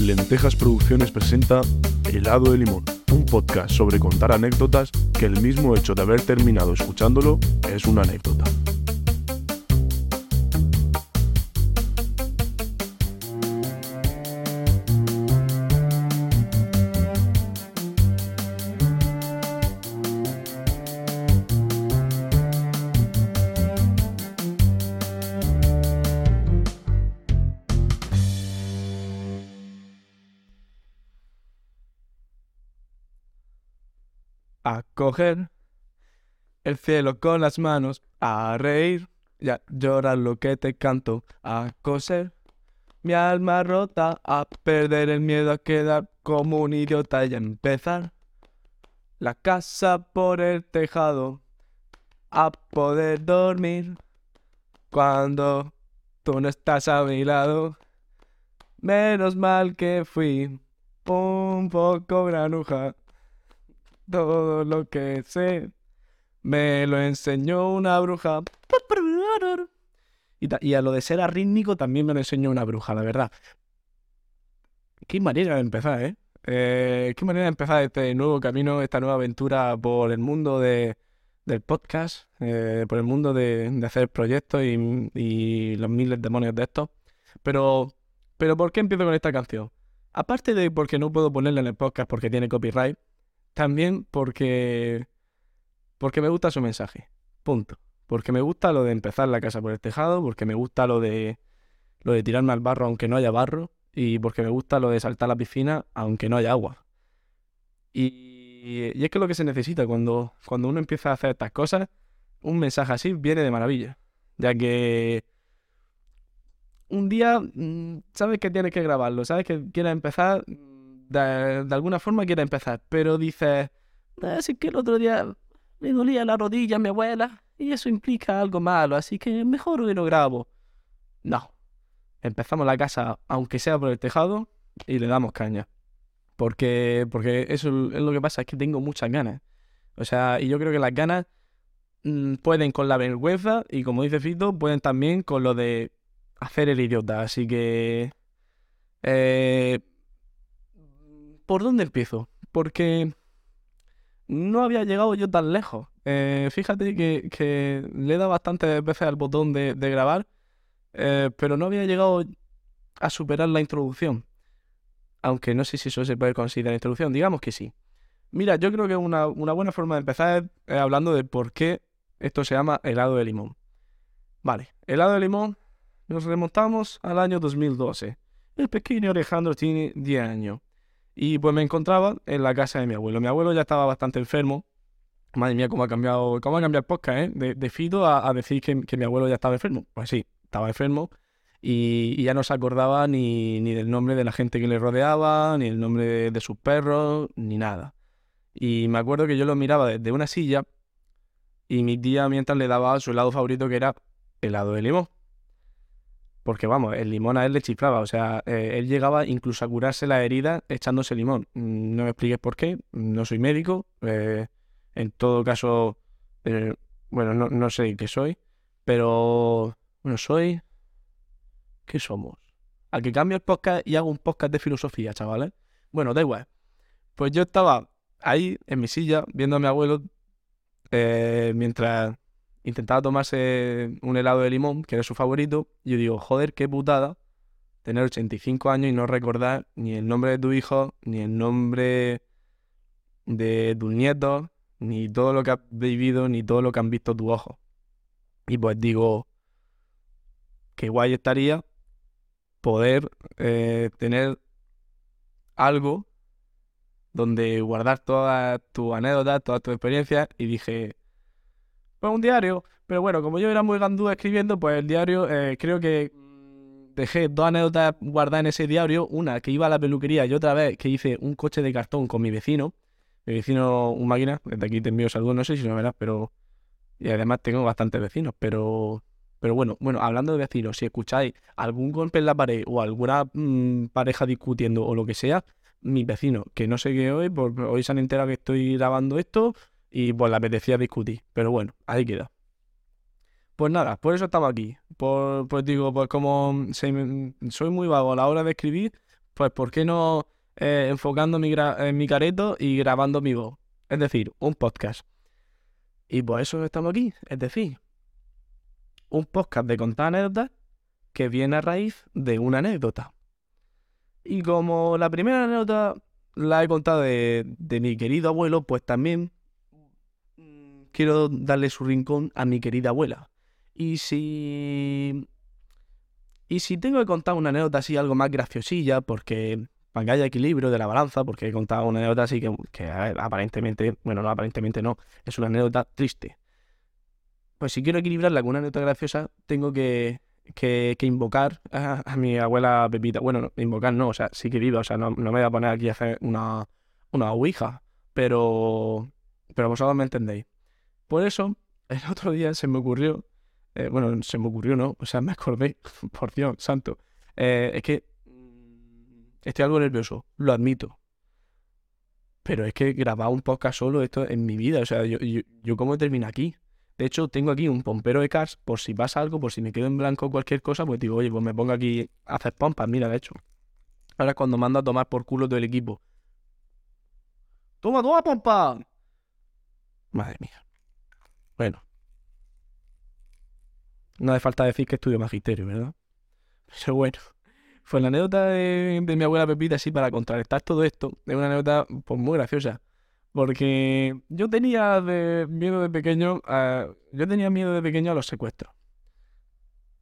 Lentejas Producciones presenta Helado de Limón, un podcast sobre contar anécdotas que el mismo hecho de haber terminado escuchándolo es una anécdota. A coger el cielo con las manos, a reír y a llorar lo que te canto, a coser mi alma rota, a perder el miedo a quedar como un idiota y a empezar la casa por el tejado, a poder dormir cuando tú no estás a mi lado. Menos mal que fui un poco granuja. Todo lo que sé me lo enseñó una bruja. Y, a lo de ser arrítmico también me lo enseñó una bruja, la verdad. Qué manera de empezar, ¿eh? Eh, qué manera de empezar este nuevo camino, esta nueva aventura por el mundo de, del podcast, eh, por el mundo de, hacer proyectos y, y los miles de demonios de estos. Pero, pero ¿por qué empiezo con esta canción? Aparte de porque no puedo ponerla en el podcast porque tiene copyright, también porque porque me gusta su mensaje. Punto. Porque me gusta lo de empezar la casa por el tejado, porque me gusta lo de lo de tirarme al barro aunque no haya barro y porque me gusta lo de saltar a la piscina aunque no haya agua. Y, y es que lo que se necesita cuando cuando uno empieza a hacer estas cosas, un mensaje así viene de maravilla, ya que un día mm, sabes que tienes que grabarlo, sabes que quieres empezar, de, de alguna forma quieres empezar, pero dices, así que el otro día me dolía la rodilla a mi abuela y eso implica algo malo, así que mejor que lo grabo. No, empezamos la casa, aunque sea por el tejado, y le damos caña. Porque, porque eso es lo que pasa, es que tengo muchas ganas. O sea, y yo creo que las ganas mm, pueden con la vergüenza y como dice Fito, pueden también con lo de hacer el idiota. Así que... eh, ¿Por dónde empiezo? Porque no había llegado yo tan lejos. Eh, fíjate que, le he dado bastantes veces al botón de, grabar, eh, pero no había llegado a superar la introducción. Aunque no sé si eso se puede considerar introducción, digamos que sí. Mira, yo creo que una, una buena forma de empezar es hablando de por qué esto se llama helado de limón. Vale, helado de limón, nos remontamos al año 2012. El pequeño Alejandro tiene 10 años. Y pues me encontraba en la casa de mi abuelo. Mi abuelo ya estaba bastante enfermo. Madre mía, cómo ha cambiado, cómo ha cambiado el podcast, ¿eh? De, de a, decir que, mi abuelo ya estaba enfermo. Pues sí, estaba enfermo. Y, y ya no se acordaba ni, ni del nombre de la gente que le rodeaba, ni el nombre de, de sus perros, ni nada. Y me acuerdo que yo lo miraba desde una silla y mi tía mientras le daba su helado favorito que era helado de limón. Porque vamos, el limón a él le chiflaba, o sea, eh, él llegaba incluso a curarse la herida echándose limón. Mm, No me expliques por qué, no soy médico, eh, en todo caso, eh, bueno, no, no sé qué soy, pero, bueno, soy... ¿Qué somos? Al que cambio el podcast y hago un podcast de filosofía, chavales. Bueno, da igual. Pues yo estaba ahí en mi silla viendo a mi abuelo mientras intentaba tomarse un helado de limón, que era su favorito, y yo digo, joder, qué putada tener 85 años y no recordar ni el nombre de tu hijo, ni el nombre de tus nietos, ni todo lo que has vivido, ni todo lo que han visto tus ojos. Y pues digo, qué guay estaría poder eh, tener algo donde guardar todas tus anécdotas, todas tus experiencias, y dije, pues un diario. Pero bueno, como yo era muy gandú escribiendo, pues el diario eh, creo que dejé dos anécdotas guardadas en ese diario. Una que iba a la peluquería y otra vez que hice un coche de cartón con mi vecino. Mi vecino, un máquina, desde aquí te envío saludos, no sé si lo verás, pero... Y además tengo bastantes vecinos, pero... Pero bueno, bueno, hablando de vecinos, si escucháis algún golpe en la pared o alguna mm, pareja discutiendo o lo que sea, mis vecinos, que no sé qué hoy, pues hoy se han enterado que estoy grabando esto y pues le apetecía discutir. Pero bueno, ahí queda. Pues nada, por eso estaba aquí. Por, pues digo, pues como soy muy vago a la hora de escribir, pues ¿por qué no eh, enfocando mi, en mi careto y grabando mi voz? Es decir, un podcast. Y por eso estamos aquí. Es decir, un podcast de contar anécdotas que viene a raíz de una anécdota. Y como la primera anécdota la he contado de, de mi querido abuelo, pues también quiero darle su rincón a mi querida abuela. Y si. Y si tengo que contar una anécdota así, algo más graciosilla, porque. Para que haya equilibrio de la balanza, porque he contado una anécdota así que, que aparentemente. Bueno, no, aparentemente no. Es una anécdota triste. Pues si quiero equilibrarla con una anécdota graciosa, tengo que, que, invocar a, mi abuela Pepita. Bueno, no, invocar no, o sea, sí que viva, o sea, no, no me voy a poner aquí a hacer una, una ouija, pero, pero vosotros me entendéis. Por eso, el otro día se me ocurrió, eh, bueno, se me ocurrió, ¿no? O sea, me acordé, por Dios santo, eh, es que estoy algo nervioso, lo admito. Pero es que grabar un podcast solo, esto en mi vida, o sea, yo, yo, yo cómo termino aquí. De hecho, tengo aquí un pompero de cars por si pasa algo, por si me quedo en blanco o cualquier cosa, pues digo, oye, pues me pongo aquí a hacer pompas, mira, de hecho. Ahora cuando mando a tomar por culo todo el equipo. ¡Toma, toma, pompa! Madre mía. Bueno. No hace falta decir que estudio magisterio, ¿verdad? Pero bueno. Fue la anécdota de, de mi abuela Pepita, así para contrarrestar todo esto. Es una anécdota pues muy graciosa. Porque yo tenía de miedo de pequeño a, yo tenía miedo de pequeño a los secuestros.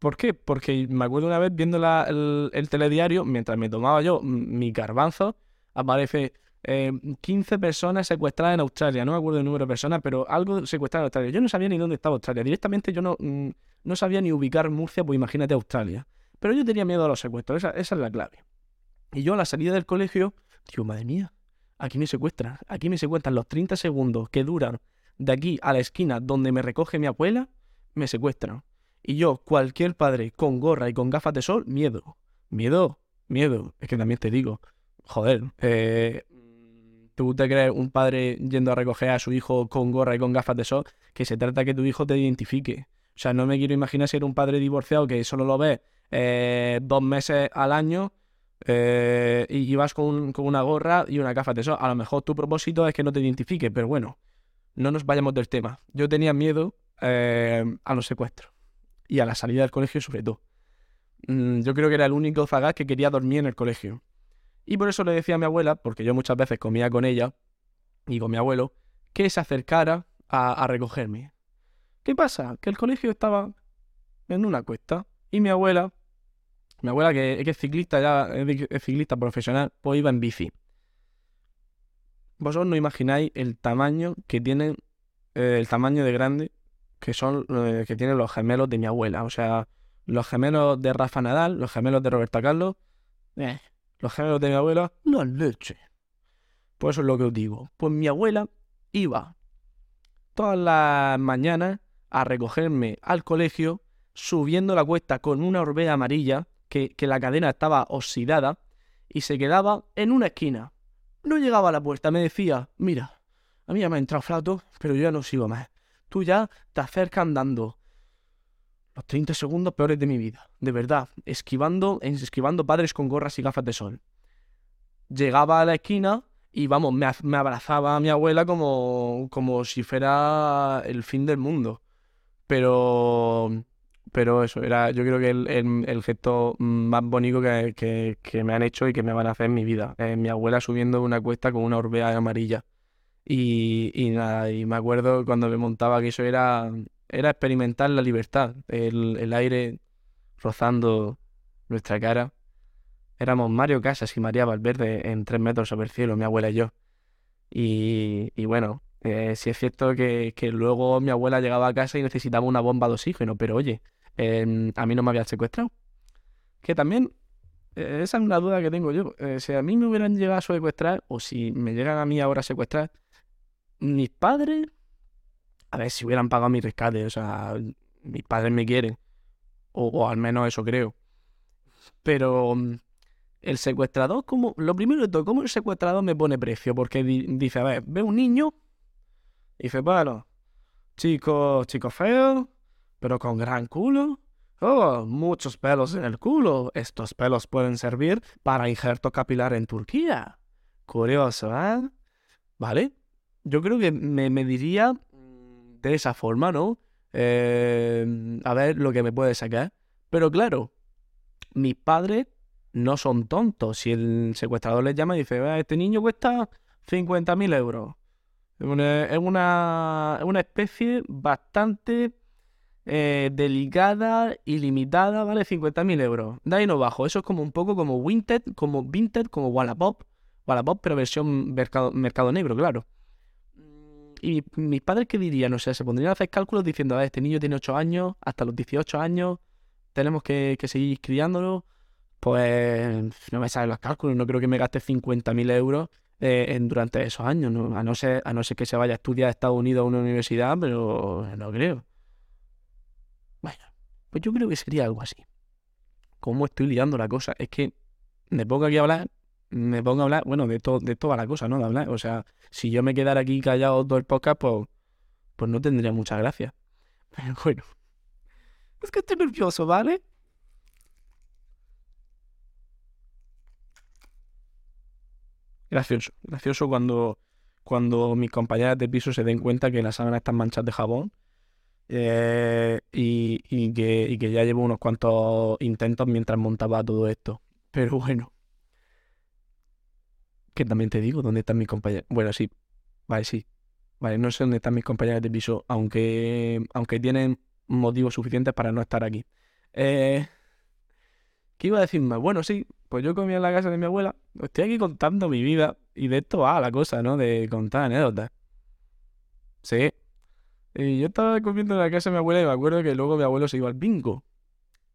¿Por qué? Porque me acuerdo una vez viendo el, el telediario, mientras me tomaba yo mi garbanzo, aparece eh, 15 personas secuestradas en Australia. No me acuerdo el número de personas, pero algo secuestrado en Australia. Yo no sabía ni dónde estaba Australia. Directamente yo no, mm, no sabía ni ubicar Murcia, pues imagínate Australia. Pero yo tenía miedo a los secuestros, esa, es la clave. Y yo a la salida del colegio, digo, madre mía, aquí me secuestran. Aquí me secuestran los 30 segundos que duran de aquí a la esquina donde me recoge mi abuela, me secuestran. Y yo, cualquier padre con gorra y con gafas de sol, miedo. Miedo, miedo. Es que también te digo, joder, eh, ¿tú te crees un padre yendo a recoger a su hijo con gorra y con gafas de sol? Que se trata que tu hijo te identifique. O sea, no me quiero imaginar ser un padre divorciado que solo lo ves eh, dos meses al año eh, y, vas con, un- con una gorra y una gafas de sol. A lo mejor tu propósito es que no te identifique, pero bueno, no nos vayamos del tema. Yo tenía miedo eh, a los secuestros y a la salida del colegio sobre todo. Mm, yo creo que era el único zagaz que quería dormir en el colegio. Y por eso le decía a mi abuela, porque yo muchas veces comía con ella y con mi abuelo, que se acercara a, recogerme. ¿Qué pasa? Que el colegio estaba en una cuesta y mi abuela, mi abuela que, es ciclista ya, es ciclista profesional, pues iba en bici. Vosotros no imagináis el tamaño que tienen, eh, el tamaño de grande que son, eh, que tienen los gemelos de mi abuela. O sea, los gemelos de Rafa Nadal, los gemelos de Roberto Carlos, eh, los gemelos de mi abuela, la leche. Pues eso es lo que os digo. Pues mi abuela iba todas las mañanas a recogerme al colegio, subiendo la cuesta con una orbea amarilla, que, que la cadena estaba oxidada, y se quedaba en una esquina. No llegaba a la puerta, me decía, mira, a mí ya me ha entrado flato, pero yo ya no sigo más. Tú ya te acercas andando. Los 30 segundos peores de mi vida, de verdad, esquivando, esquivando padres con gorras y gafas de sol. Llegaba a la esquina y vamos, me, az- me abrazaba a mi abuela como, como si fuera el fin del mundo. Pero, pero eso, era yo creo que el, el- el gesto más bonito que, que- me han hecho y que me van a hacer en mi vida. Mi abuela subiendo una cuesta con una orbea amarilla. Y, y nada, y me acuerdo cuando me montaba que eso era, era experimentar la libertad, el, aire rozando nuestra cara. Éramos Mario Casas y María Valverde en tres metros sobre el cielo, mi abuela y yo. Y, bueno, eh, es cierto que, luego mi abuela llegaba a casa y necesitaba una bomba de oxígeno, pero oye, em, a mí no me habían secuestrado. Que también, eh, esa es una duda que tengo yo. Eh, si a mí me hubieran llegado a secuestrar, o si me llegan a mí ahora a secuestrar, mis padres, a ver si hubieran pagado mi rescate, o sea, mis padres me quieren, o, al menos eso creo. Pero mm, el secuestrador, como, lo primero de todo, ¿cómo el secuestrador me pone precio? Porque di- dice, a ver, ve un niño, y dice, bueno, chico, chico feo, pero con gran culo, Oh, muchos pelos en el culo. Estos pelos pueden servir para injerto capilar en Turquía. Curioso, ¿eh? ¿Vale? Yo creo que me mediría de esa forma, ¿no? Eh, a ver lo que me puede sacar. Pero claro, mis padres no son tontos. Si el secuestrador les llama y dice, este niño cuesta 50.000 euros. Es una, una, especie bastante eh, delicada y limitada, ¿vale? 50.000 euros. De no bajo. Eso es como un poco como Vinted, como Vinted, como Wallapop. Wallapop, pero versión mercado, mercado negro, claro. Y mis padres, ¿qué dirían? O sea, se pondrían a hacer cálculos diciendo, a ver, este niño tiene 8 años, hasta los 18 años, tenemos que, seguir criándolo. Pues no me salen los cálculos, no creo que me gaste 50.000 euros eh, en, durante esos años. A, no ser, a no ser que se vaya a estudiar a Estados Unidos a una universidad, pero no creo. Bueno, pues yo creo que sería algo así. ¿Cómo estoy liando la cosa? Es que me pongo aquí a hablar me pongo a hablar, bueno, de, todo de toda la cosa, ¿no? De hablar. O sea, si yo me quedara aquí callado todo el podcast, pues, pues no tendría mucha gracia. Bueno. Es que estoy nervioso, ¿vale? Gracioso. Gracioso cuando, cuando mis compañeras de piso se den cuenta que las sábanas están manchadas de jabón. Eh, y, y, que, y que ya llevo unos cuantos intentos mientras montaba todo esto. Pero bueno. Que también te digo, ¿dónde están mis compañeros? Bueno, sí, vale, sí. Vale, no sé dónde están mis compañeros de piso, aunque, aunque tienen motivos suficientes para no estar aquí. Eh, ¿Qué iba a decirme? Bueno, sí, pues yo comía en la casa de mi abuela. Estoy aquí contando mi vida y de esto va la cosa, ¿no? De contar anécdotas. Sí. Y yo estaba comiendo en la casa de mi abuela y me acuerdo que luego mi abuelo se iba al bingo.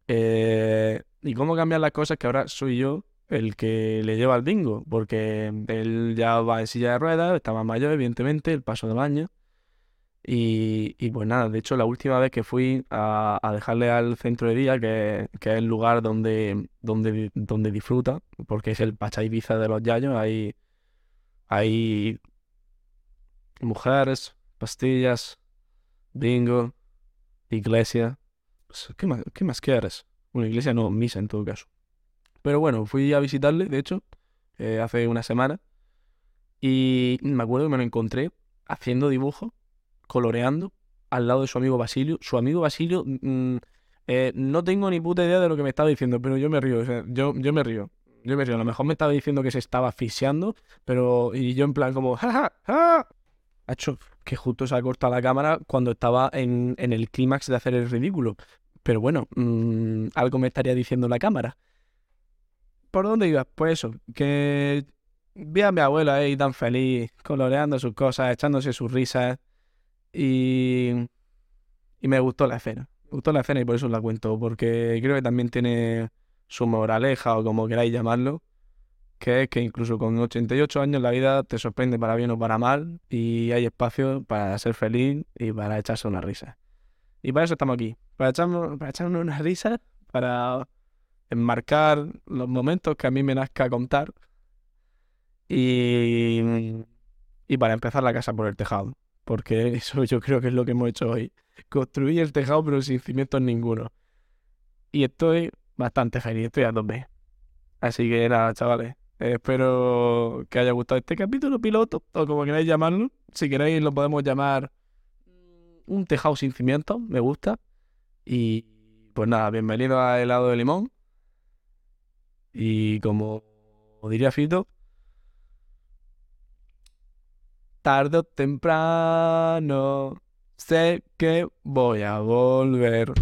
Eh, ¿Y cómo cambian las cosas? Que ahora soy yo el que le lleva al bingo, porque él ya va en silla de ruedas, está más mayor, evidentemente, el paso del año. Y, y, pues nada, de hecho la última vez que fui a, dejarle al centro de día, que, es el lugar donde, donde, donde disfruta, porque es el Pacha Ibiza de los Yayos, hay, hay mujeres, pastillas, bingo, iglesia. Pues, ¿Qué más, qué más quieres? Una iglesia no, misa en todo caso. Pero bueno, fui a visitarle, de hecho, eh, hace una semana. Y me acuerdo que me lo encontré haciendo dibujos, coloreando, al lado de su amigo Basilio. Su amigo Basilio, mm, eh, no tengo ni puta idea de lo que me estaba diciendo, pero yo me río, o sea, yo, yo me río. Yo me río. A lo mejor me estaba diciendo que se estaba asfixiando, pero. Y yo en plan como. ¡Ja, ja, ja! Ha hecho que justo se ha cortado la cámara cuando estaba en, en el clímax de hacer el ridículo. Pero bueno, mm, algo me estaría diciendo la cámara. ¿Por dónde ibas? Pues eso, que vi a mi abuela ahí tan feliz, coloreando sus cosas, echándose sus risas. Y, y me gustó la escena. Me gustó la escena y por eso la cuento, porque creo que también tiene su moraleja o como queráis llamarlo, que es que incluso con 88 años la vida te sorprende para bien o para mal y hay espacio para ser feliz y para echarse una risa. Y para eso estamos aquí, para echarnos, para echarnos una risa, para enmarcar los momentos que a mí me nazca contar y, y para empezar la casa por el tejado, porque eso yo creo que es lo que hemos hecho hoy. Construir el tejado pero sin cimientos ninguno. Y estoy bastante feliz, estoy a tope. Así que nada, chavales. espero que haya gustado este capítulo piloto, o como queráis llamarlo. Si queréis lo podemos llamar un tejado sin cimientos, me gusta. Y pues nada, bienvenido a helado de limón. Y como diría Fito, tarde o temprano sé que voy a volver.